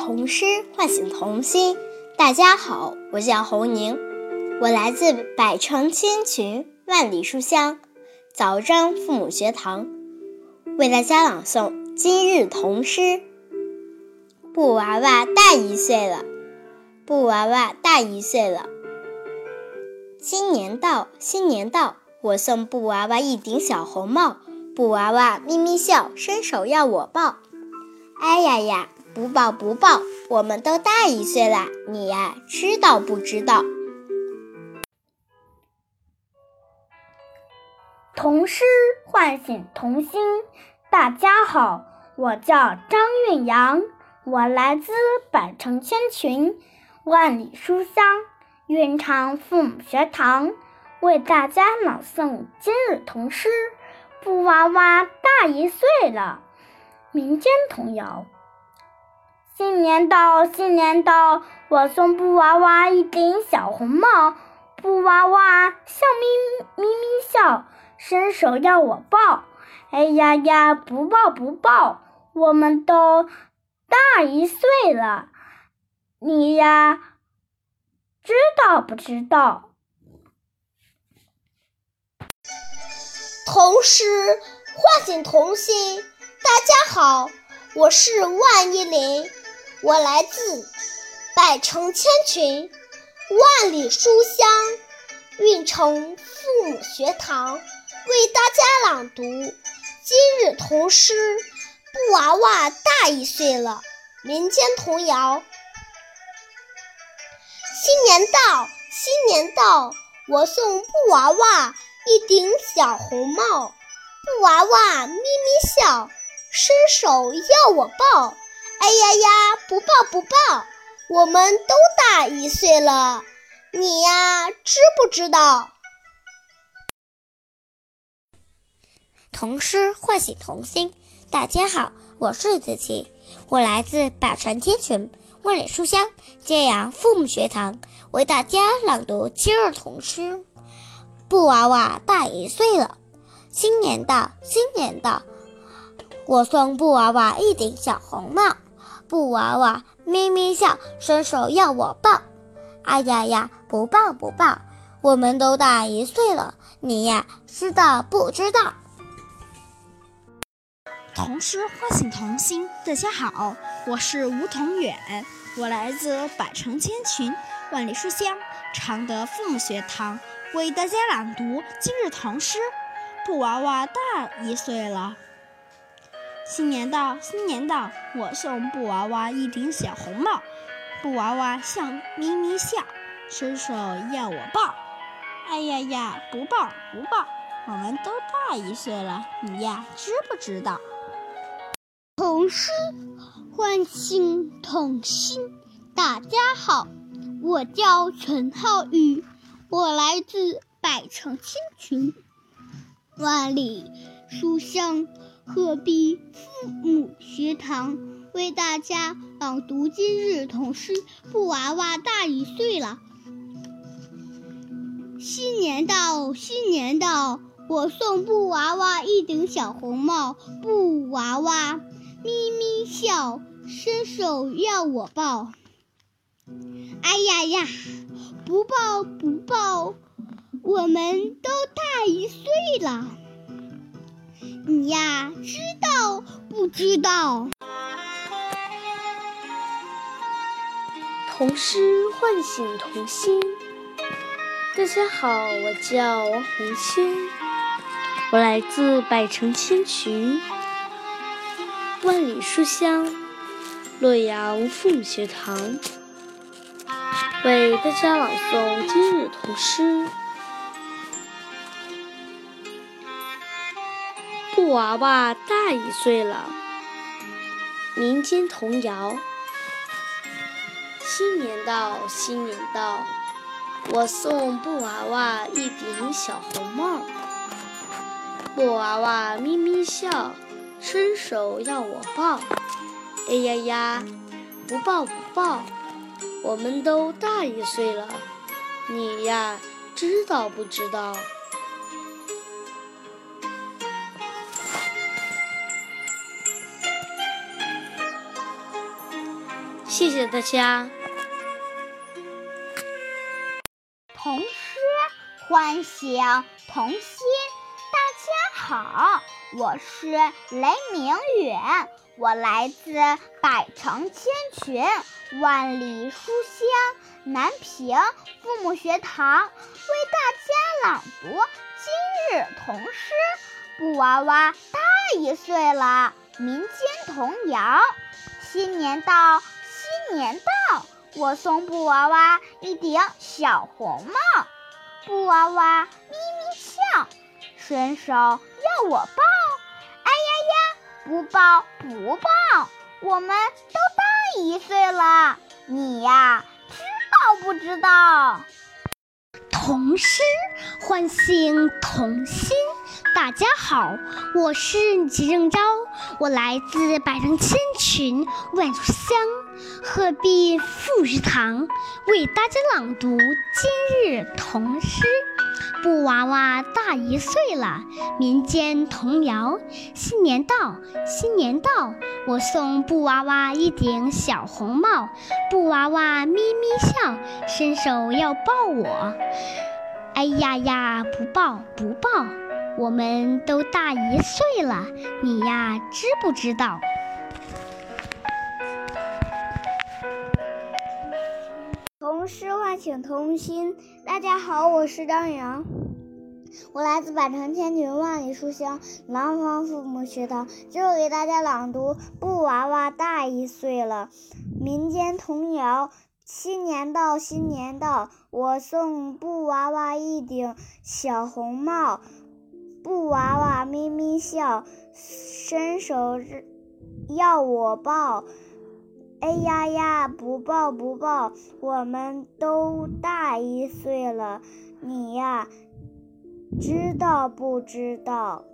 童诗唤醒童心。大家好，我叫侯宁，我来自百城千群万里书香枣庄父母学堂，为大家朗诵今日童诗。布娃娃大一岁了，布娃娃大一岁了。新年到，新年到，我送布娃娃一顶小红帽。布娃娃咪咪笑，伸手要我抱。哎呀呀！不抱不抱，我们都大一岁了，你呀知道不知道？童诗唤醒童心。大家好，我叫张韵阳，我来自百城千群，万里书香韵昌父母学堂，为大家朗诵今日童诗。布娃娃大一岁了，民间童谣。新年到，新年到，我送布娃娃一顶小红帽。布娃娃笑眯眯眯笑，伸手要我抱。哎呀呀，不抱不抱，我们都大一岁了，你呀，知道不知道？童诗唤醒童心。大家好，我是万依林。我来自百城千群，万里书香，运城父母学堂，为大家朗读今日童诗。布娃娃大一岁了，民间童谣。新年到，新年到，我送布娃娃一顶小红帽。布娃娃咪咪笑，伸手要我抱。哎呀呀，不抱不抱，我们都大一岁了，你呀知不知道？童诗唤醒童心。大家好，我是子琪，我来自百川天群万里书香揭阳父母学堂，为大家朗读今日童诗。布娃娃大一岁了，新年到，新年到，我送布娃娃一顶小红帽。布娃娃咪咪笑，伸手要我抱。哎呀呀，不抱不抱，我们都大一岁了，你呀知道不知道？童诗唤醒童心。大家好，我是吴同远，我来自百城千群万里书香常德父母学堂，为大家朗读今日童诗。布娃娃大一岁了。新年到，新年到，我送布娃娃一顶小红帽。布娃娃笑眯眯笑，伸手要我抱。哎呀呀，不抱不抱，我们都大一岁了，你呀知不知道？童诗唤醒童心。大家好，我叫陈浩宇，我来自百城千群，万里书香。鹤壁父母学堂为大家朗读今日童诗。布娃娃大一岁了，新年到，新年到，我送布娃娃一顶小红帽。布娃娃咪咪笑，伸手要我抱。哎呀呀，不抱不抱，我们都大一岁了。你呀，知道不知道？童诗唤醒童心。大家好，我叫王红清，我来自百城千群，万里书香洛阳父母学堂，为大家朗诵今日童诗。布娃娃大一岁了，民间童谣。新年到，新年到，我送布娃娃一顶小红帽。布娃娃咪咪笑，伸手要我抱。哎呀呀，不抱不抱，我们都大一岁了，你呀，知道不知道？谢谢大家。童诗唤醒童心。大家好，我是雷明远，我来自百城千群、万里书香南平父母学堂，为大家朗读今日童诗。布娃娃大一岁了，民间童谣。新年到，年到，我送布娃娃一顶小红帽。布娃娃咪咪笑，伸手要我抱。哎呀呀，不抱不抱，我们都大一岁了，你呀，知道不知道？童诗唤醒童心。大家好，我是吉正昭，我来自百城千群万里书香鹤壁富士堂，为大家朗读今日童诗。布娃娃大一岁了，民间童谣。新年到，新年到，我送布娃娃一顶小红帽。布娃娃咪咪笑，伸手要抱我。哎呀呀，不抱不抱。我们都大一岁了，你呀知不知道？童诗唤醒童心。大家好，我是张阳，我来自百城千群万里书香南方父母学堂，今儿给大家朗读《布娃娃大一岁了》民间童谣。新年到，新年到，我送布娃娃一顶小红帽。布娃娃咪咪笑，伸手要我抱。哎呀呀，不抱不抱，我们都大一岁了，你呀，知道不知道？